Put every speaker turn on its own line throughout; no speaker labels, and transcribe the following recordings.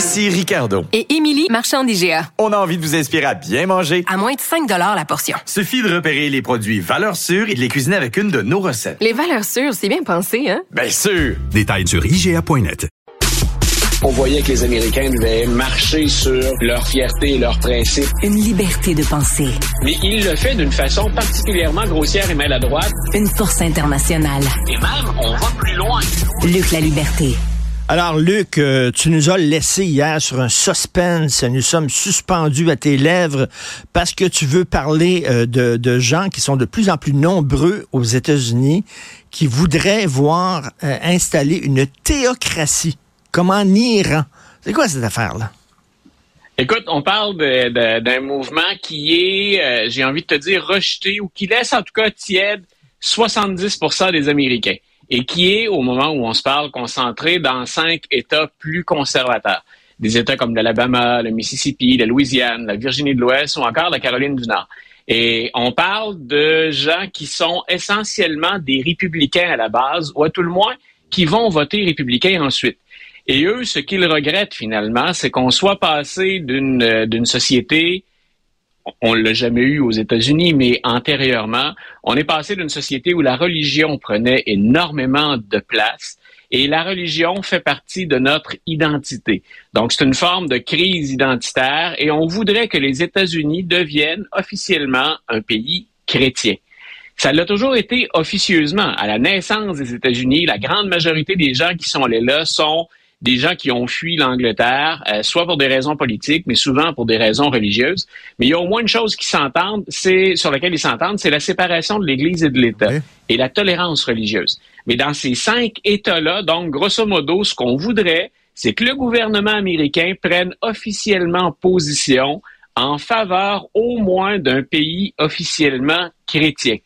Ici Ricardo.
Et Émilie, marchand d'IGA.
On a envie de vous inspirer à bien manger.
À moins de 5 la portion.
Suffit de repérer les produits valeurs sûres et de les cuisiner avec une de nos recettes.
Les valeurs sûres, c'est bien pensé, hein?
Bien sûr!
Détails sur IGA.net.
On voyait que les Américains devaient marcher sur leur fierté et leurs principes.
Une liberté de penser.
Mais il le fait d'une façon particulièrement grossière et maladroite.
Une force internationale.
Et même, on va plus loin.
Luc la liberté.
Alors, Luc, euh, tu nous as laissé hier sur un suspense. Nous sommes suspendus à tes lèvres parce que tu veux parler euh, de, gens qui sont de plus en plus nombreux aux États-Unis qui voudraient voir euh, installer une théocratie, comme en Iran? C'est quoi cette affaire-là?
Écoute, on parle d'un mouvement qui est, j'ai envie de te dire, rejeté ou qui laisse en tout cas tiède 70% des Américains et qui est, au moment où on se parle, concentré dans cinq États plus conservateurs. Des États comme l'Alabama, le Mississippi, la Louisiane, la Virginie de l'Ouest ou encore la Caroline du Nord. Et on parle de gens qui sont essentiellement des républicains à la base, ou à tout le moins qui vont voter républicain ensuite. Et eux, ce qu'ils regrettent finalement, c'est qu'on soit passé d'une d'une société on l'a jamais eu aux États-Unis, mais antérieurement, on est passé d'une société où la religion prenait énormément de place et la religion fait partie de notre identité. Donc, c'est une forme de crise identitaire et on voudrait que les États-Unis deviennent officiellement un pays chrétien. Ça l'a toujours été officieusement. À la naissance des États-Unis, la grande majorité des gens qui sont allés là sont des gens qui ont fui l'Angleterre, euh, soit pour des raisons politiques, mais souvent pour des raisons religieuses. Mais il y a au moins une chose qui s'entendent, c'est sur laquelle ils s'entendent, c'est la séparation de l'Église et de l'État et la tolérance religieuse. Mais dans ces cinq États-là, donc grosso modo, ce qu'on voudrait, c'est que le gouvernement américain prenne officiellement position en faveur au moins d'un pays officiellement chrétien.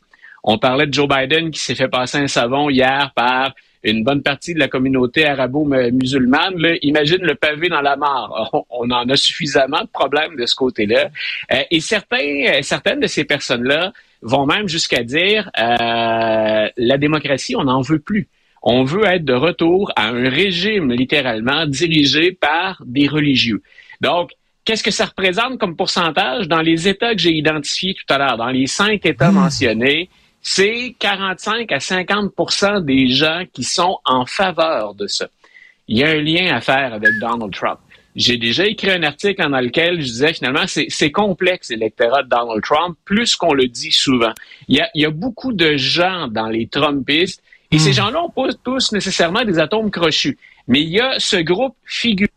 On parlait de Joe Biden qui s'est fait passer un savon hier par une bonne partie de la communauté arabo-musulmane, imagine le pavé dans la mare. On, en a suffisamment de problèmes de ce côté-là. Euh, et certains, certaines de ces personnes-là vont même jusqu'à dire euh, la démocratie, on n'en veut plus. On veut être de retour à un régime littéralement dirigé par des religieux. Donc, qu'est-ce que ça représente comme pourcentage dans les États que j'ai identifiés tout à l'heure, dans les cinq États mmh. C'est 45 à 50% des gens qui sont en faveur de ça. Il y a un lien à faire avec Donald Trump. J'ai déjà écrit un article dans lequel je disais finalement c'est complexe l'électorat de Donald Trump, plus qu'on le dit souvent. Il y, a, il y a beaucoup de gens dans les Trumpistes et ces hmm. gens-là n'ont pas tous nécessairement des atomes crochus. Mais il y a ce groupe figure.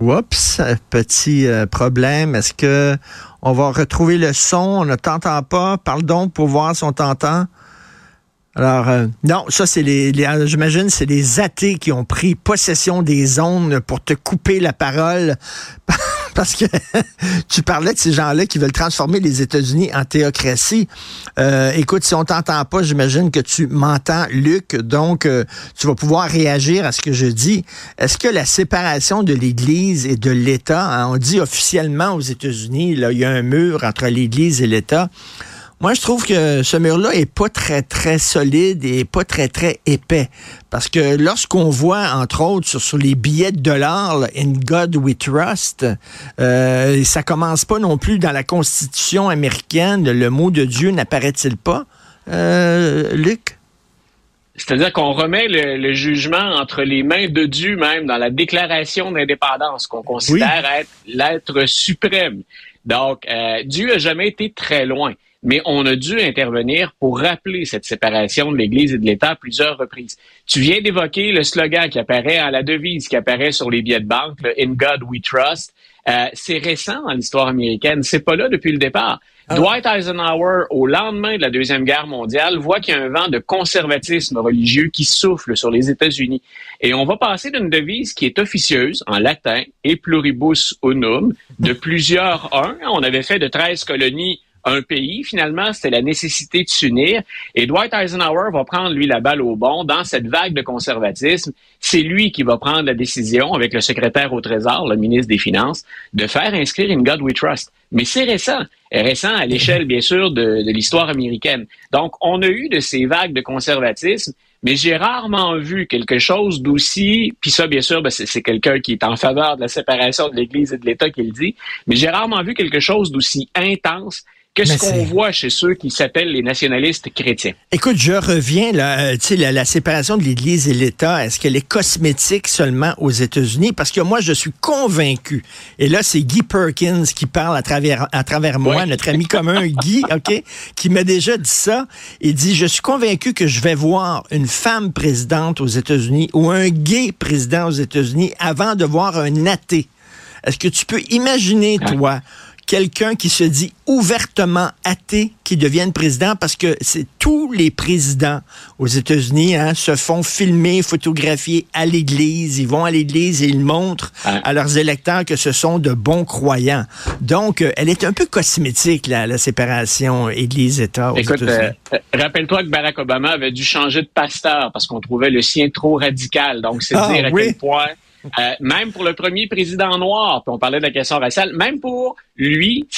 Oups, petit euh, problème. Est-ce que on va retrouver le son? On ne t'entend pas. Parle donc pour voir si on t'entend. Alors, euh, non, ça, c'est les, les j'imagine, c'est les athées qui ont pris possession des ondes pour te couper la parole. Parce que tu parlais de ces gens-là qui veulent transformer les États-Unis en théocratie. Euh, écoute, si on t'entend pas, j'imagine que tu m'entends, Luc. Donc, euh, tu vas pouvoir réagir à ce que je dis. Est-ce que la séparation de l'Église et de l'État, hein, on dit officiellement aux États-Unis, il y a un mur entre l'Église et l'État. Moi, je trouve que ce mur-là est pas très, très solide et pas très, très épais. Parce que lorsqu'on voit, entre autres, sur, les billets de dollars, In God We Trust, euh, ça commence pas non plus dans la Constitution américaine. Le mot de Dieu n'apparaît-il pas, euh, Luc?
C'est-à-dire qu'on remet le, jugement entre les mains de Dieu même dans la déclaration d'indépendance qu'on considère être l'être suprême. Donc, euh, Dieu a jamais été très loin. Mais on a dû intervenir pour rappeler cette séparation de l'Église et de l'État à plusieurs reprises. Tu viens d'évoquer le slogan qui apparaît à la devise, qui apparaît sur les billets de banque, le In God We Trust. Euh, c'est récent dans l'histoire américaine. C'est pas là depuis le départ.
Ah.
Dwight Eisenhower, au lendemain de la Deuxième Guerre mondiale, voit qu'il y a un vent de conservatisme religieux qui souffle sur les États-Unis. Et on va passer d'une devise qui est officieuse en latin, et pluribus unum, de plusieurs uns. On avait fait de 13 colonies un pays. Finalement, c'était la nécessité de s'unir. Et Dwight Eisenhower va prendre, lui, la balle au bon dans cette vague de conservatisme. C'est lui qui va prendre la décision, avec le secrétaire au Trésor, le ministre des Finances, de faire inscrire une God We Trust. Mais c'est récent. Récent à l'échelle, bien sûr, de, de l'histoire américaine. Donc, on a eu de ces vagues de conservatisme mais j'ai rarement vu quelque chose d'aussi, puis ça, bien sûr, ben, c'est quelqu'un qui est en faveur de la séparation de l'Église et de l'État qui le dit, mais j'ai rarement vu quelque chose d'aussi intense Qu'est-ce qu'on voit chez ceux qui s'appellent les nationalistes chrétiens?
Écoute, je reviens là, euh, tu sais, la, la, séparation de l'Église et l'État, est-ce qu'elle est cosmétique seulement aux États-Unis? Parce que moi, je suis convaincu, et là, c'est Guy Perkins qui parle à travers, à travers moi, notre ami commun Guy, OK, qui m'a déjà dit ça. Il dit, je suis convaincu que je vais voir une femme présidente aux États-Unis ou un gay président aux États-Unis avant de voir un athée. Est-ce que tu peux imaginer, toi, quelqu'un qui se dit ouvertement athée qui devienne président parce que c'est tous les présidents aux États-Unis hein, se font filmer, photographier à l'église. Ils vont à l'église et ils montrent à leurs électeurs que ce sont de bons croyants. Donc, euh, elle est un peu cosmétique, la, la séparation Église-État aux
Écoute,
États-Unis.
euh, rappelle-toi que Barack Obama avait dû changer de pasteur parce qu'on trouvait le sien trop radical. Donc, c'est
Ah,
dire à
oui?
quel point, euh, même pour le premier président noir, puis on parlait de la question raciale, même pour lui,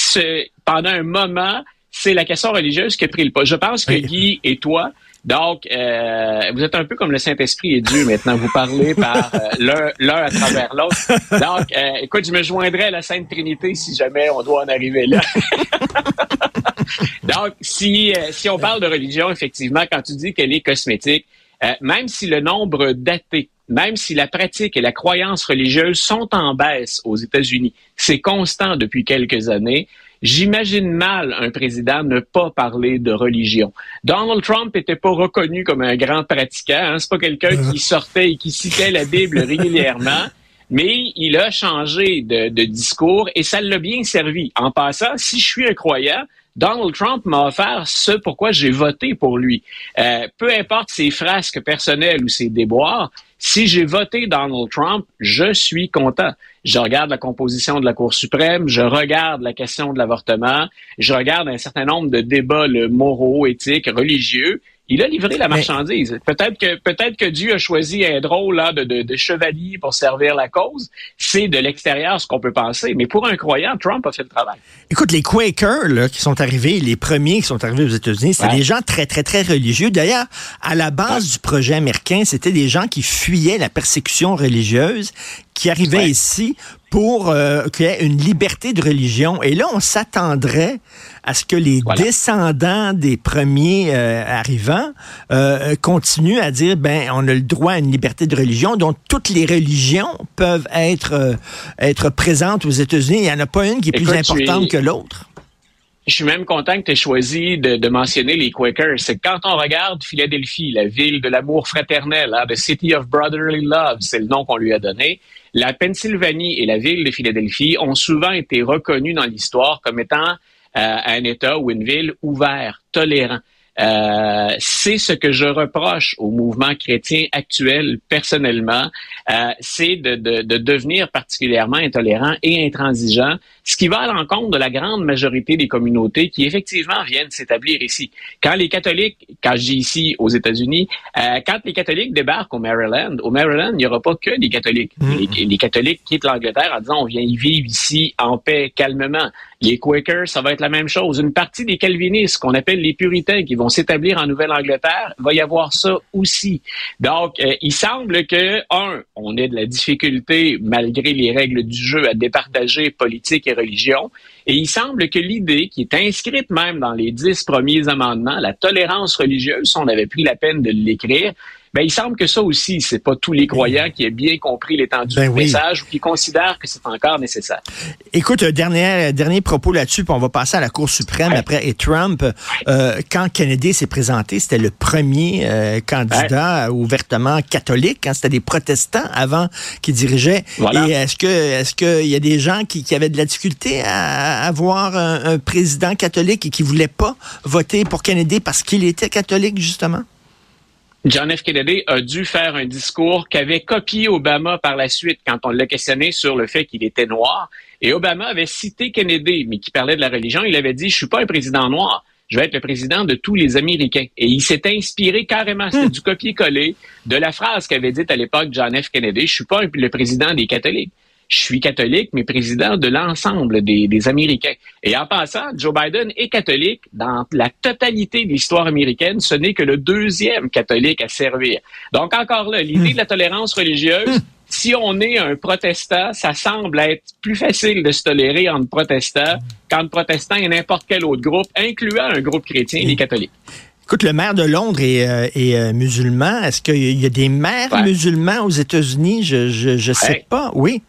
pendant un moment, c'est la question religieuse qui a pris le pas. Je pense que
Oui.
Guy et toi, donc, euh, vous êtes un peu comme le Saint-Esprit et Dieu maintenant. Vous parlez par euh, l'un l'un à travers l'autre. Donc, euh, écoute, je me joindrai à la Sainte Trinité si jamais on doit en arriver là. Donc, si, euh, si on parle de religion, effectivement, quand tu dis qu'elle est cosmétique, euh, même si le nombre d'athées, même si la pratique et la croyance religieuse sont en baisse aux États-Unis, c'est constant depuis quelques années, j'imagine mal un président ne pas parler de religion. Donald Trump n'était pas reconnu comme un grand pratiquant. Hein? C'est pas quelqu'un qui sortait et qui citait la Bible régulièrement. Mais il a changé de, de discours et ça l'a bien servi. En passant, si je suis un croyant, Donald Trump m'a offert ce pourquoi j'ai voté pour lui. Euh, peu importe ses frasques personnelles ou ses déboires, si j'ai voté Donald Trump, je suis content. Je regarde la composition de la Cour suprême, je regarde la question de l'avortement, je regarde un certain nombre de débats moraux, éthiques, religieux. Il a livré la marchandise. Peut-être que peut-être que Dieu a choisi un drôle là, de, de, de chevalier pour servir la cause. C'est de l'extérieur ce qu'on peut penser. Mais pour un croyant, Trump a fait le travail.
Écoute, les Quakers là, qui sont arrivés, les premiers qui sont arrivés aux États-Unis, c'est
Ouais.
des gens très, très, très religieux. D'ailleurs, à la base du projet américain, c'était des gens qui fuyaient la persécution religieuse, qui arrivaient
Ouais.
ici pour euh, qu'il y ait une liberté de religion. Et là, on s'attendrait à ce que les
Voilà.
descendants des premiers euh, arrivants euh, continuent à dire, ben, on a le droit à une liberté de religion, dont toutes les religions peuvent être, euh, être présentes aux États-Unis. Il n'y en a pas une qui est plus
Écoute,
importante
es-
que l'autre.
Je suis même content que tu aies choisi de, de mentionner les Quakers. C'est quand on regarde Philadelphie, la ville de l'amour fraternel, hein, the City of Brotherly Love, c'est le nom qu'on lui a donné, la Pennsylvanie et la ville de Philadelphie ont souvent été reconnues dans l'histoire comme étant euh, un État ou une ville ouvert, tolérant. Euh, c'est ce que je reproche au mouvement chrétien actuel personnellement, euh, c'est de, de, de devenir particulièrement intolérant et intransigeant, ce qui va à l'encontre de la grande majorité des communautés qui effectivement viennent s'établir ici. Quand les catholiques, quand je dis ici aux États-Unis, euh, quand les catholiques débarquent au Maryland, au Maryland, il n'y aura pas que des catholiques. Les, les catholiques quittent l'Angleterre en disant on vient y vivre ici en paix, calmement. Les Quakers, ça va être la même chose. Une partie des calvinistes, qu'on appelle les puritains, qui vont s'établir en Nouvelle-Angleterre, va y avoir ça aussi. Donc, euh, il semble que, un, on ait de la difficulté, malgré les règles du jeu, à départager politique et Et il semble que l'idée, qui est inscrite même dans les dix premiers amendements, la tolérance religieuse, si on avait pris la peine de l'écrire, Ben, il semble que ça aussi, c'est pas tous les croyants qui aient bien compris l'étendue
Ben
du
oui.
message ou qui considèrent que c'est encore nécessaire.
Écoute, un dernier, dernier propos là-dessus, puis on va passer à la Cour suprême
Ouais.
après. Et Trump, euh, quand Kennedy s'est présenté, c'était le premier euh, candidat ouvertement catholique. hein. c'était des protestants avant qui dirigeaient.
Voilà.
Et est-ce que est-ce qu'il y a des gens qui, qui avaient de la difficulté à, à avoir un, un président catholique et qui voulaient pas voter pour Kennedy parce qu'il était catholique, justement?
John F. Kennedy a dû faire un discours qu'avait copié Obama par la suite quand on l'a questionné sur le fait qu'il était noir. Et Obama avait cité Kennedy, mais qui parlait de la religion. Il avait dit, je suis pas un président noir. Je vais être le président de tous les Américains. Et il s'est inspiré carrément, c'était du copier-coller de la phrase qu'avait dite à l'époque John F. Kennedy, je suis pas le président des catholiques. Je suis catholique, mais président de l'ensemble des, des Américains. Et en passant, Joe Biden est catholique dans la totalité de l'histoire américaine. Ce n'est que le deuxième catholique à servir. Donc encore là, l'idée de la tolérance religieuse, si on est un protestant, ça semble être plus facile de se tolérer entre protestants qu'entre protestants et n'importe quel autre groupe, incluant un groupe chrétien, les catholiques.
Écoute, le maire de Londres est, euh, est, euh, musulman. Est-ce qu'il y a des maires
Ouais.
musulmans aux États-Unis? Je, je, je sais
Ouais.
pas. Oui.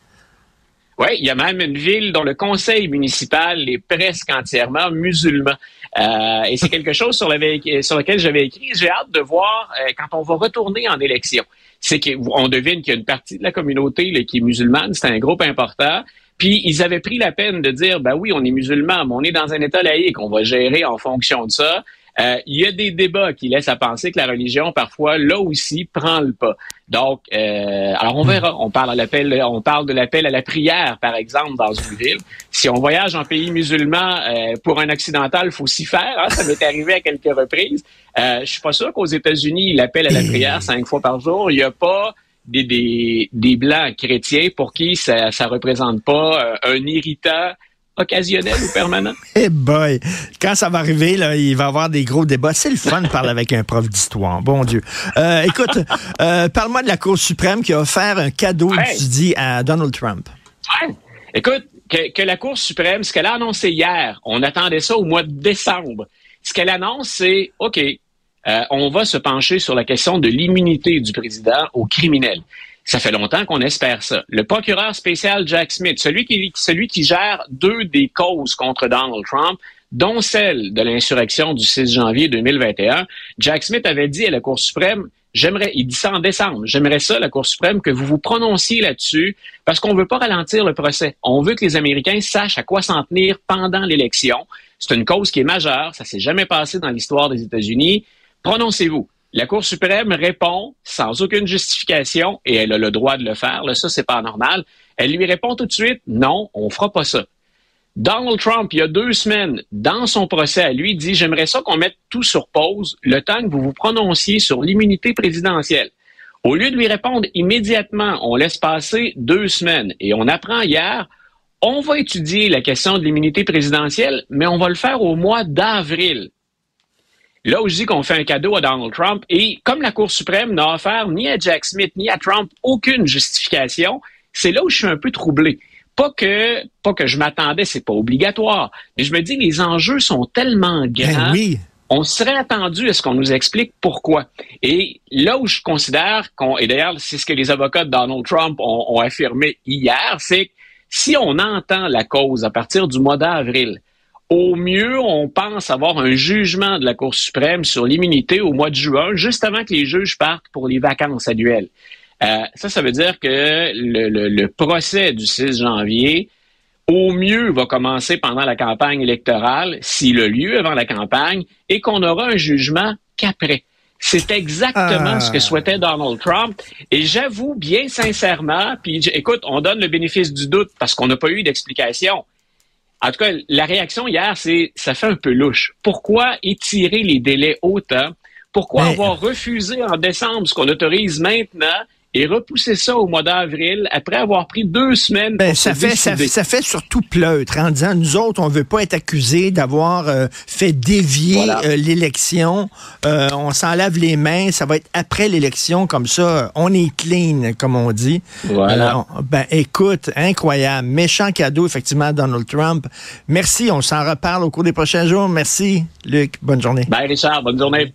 Oui, il y a même une ville dont le conseil municipal est presque entièrement musulman. Euh, et c'est quelque chose sur, lequel- sur lequel j'avais écrit. J'ai hâte de voir euh, quand on va retourner en élection. C'est qu'on devine qu'il y a une partie de la communauté qui est musulmane. C'est un groupe important. Puis ils avaient pris la peine de dire, ben oui, on est musulman, mais on est dans un État laïque, on va gérer en fonction de ça. Euh, il y a des débats qui laissent à penser que la religion, parfois, là aussi, prend le pas. Donc, euh, alors on verra. On parle à l'appel, on parle de l'appel à la prière, par exemple, dans une ville. Si on voyage en pays musulman, euh, pour un occidental, faut s'y faire. hein. ça m'est arrivé à quelques reprises. Euh, je suis pas sûr qu'aux États-Unis, l'appel à la prière cinq fois par jour, il n'y a pas des, des, des blancs chrétiens pour qui ça, ça représente pas euh, un irritant occasionnel ou permanent?
Eh boy, quand ça va arriver, là, il va y avoir des gros débats. C'est le fun de parler avec un prof d'histoire. Bon Dieu. Euh, écoute, euh, parle-moi de la Cour suprême qui a offert un cadeau,
Ouais.
tu dis, à Donald Trump.
Ouais. Écoute, que, que la Cour suprême, ce qu'elle a annoncé hier, on attendait ça au mois de décembre. Ce qu'elle annonce, c'est OK, euh, on va se pencher sur la question de l'immunité du président aux criminels. Ça fait longtemps qu'on espère ça. Le procureur spécial Jack Smith, celui qui, gère deux des causes contre Donald Trump, dont celle de l'insurrection du 6 janvier 2021, Jack Smith avait dit à la Cour suprême, j'aimerais, il dit ça en décembre, j'aimerais ça, la Cour suprême, que vous vous prononciez là-dessus, parce qu'on veut pas ralentir le procès. On veut que les Américains sachent à quoi s'en tenir pendant l'élection. C'est une cause qui est majeure, ça s'est jamais passé dans l'histoire des États-Unis. Prononcez-vous. La Cour suprême répond sans aucune justification, et elle a le droit de le faire, là, ça c'est pas normal. Elle lui répond tout de suite, non, on fera pas ça. Donald Trump, il y a deux semaines, dans son procès à lui, dit J'aimerais ça qu'on mette tout sur pause le temps que vous vous prononciez sur l'immunité présidentielle. Au lieu de lui répondre immédiatement, on laisse passer deux semaines et on apprend hier on va étudier la question de l'immunité présidentielle, mais on va le faire au mois d'avril. Là où je dis qu'on fait un cadeau à Donald Trump, et comme la Cour suprême n'a offert ni à Jack Smith ni à Trump aucune justification, c'est là où je suis un peu troublé. Pas que, pas que je m'attendais, c'est pas obligatoire, mais je me dis les enjeux sont tellement grands.
Ben oui.
On serait attendu à ce qu'on nous explique pourquoi. Et là où je considère qu'on, et d'ailleurs, c'est ce que les avocats de Donald Trump ont, ont affirmé hier, c'est que si on entend la cause à partir du mois d'avril, au mieux, on pense avoir un jugement de la Cour suprême sur l'immunité au mois de juin, juste avant que les juges partent pour les vacances annuelles. Euh, ça, ça veut dire que le, le- le procès du 6 janvier, au mieux, va commencer pendant la campagne électorale, s'il a lieu avant la campagne, et qu'on aura un jugement qu'après. C'est exactement
Ah.
ce que souhaitait Donald Trump. Et j'avoue bien sincèrement, puis écoute, on donne le bénéfice du doute parce qu'on n'a pas eu d'explication. En tout cas, la réaction hier, c'est ça fait un peu louche. Pourquoi étirer les délais autant? Pourquoi
Mais-
avoir refusé en décembre ce qu'on autorise maintenant et repousser ça au mois d'avril après avoir pris deux semaines
Ben,
pour
ça,
se
fait, ça, fait surtout pleutre en disant nous autres, on veut pas être accusés d'avoir euh, fait dévier
Voilà.
euh, l'élection. Euh, on s'en lave les mains, ça va être après l'élection, comme ça, on est clean, comme on dit.
Voilà.
Alors, ben écoute, incroyable. Méchant cadeau, effectivement, à Donald Trump. Merci, on s'en reparle au cours des prochains jours. Merci, Luc. Bonne journée.
Ben, Richard, bonne journée.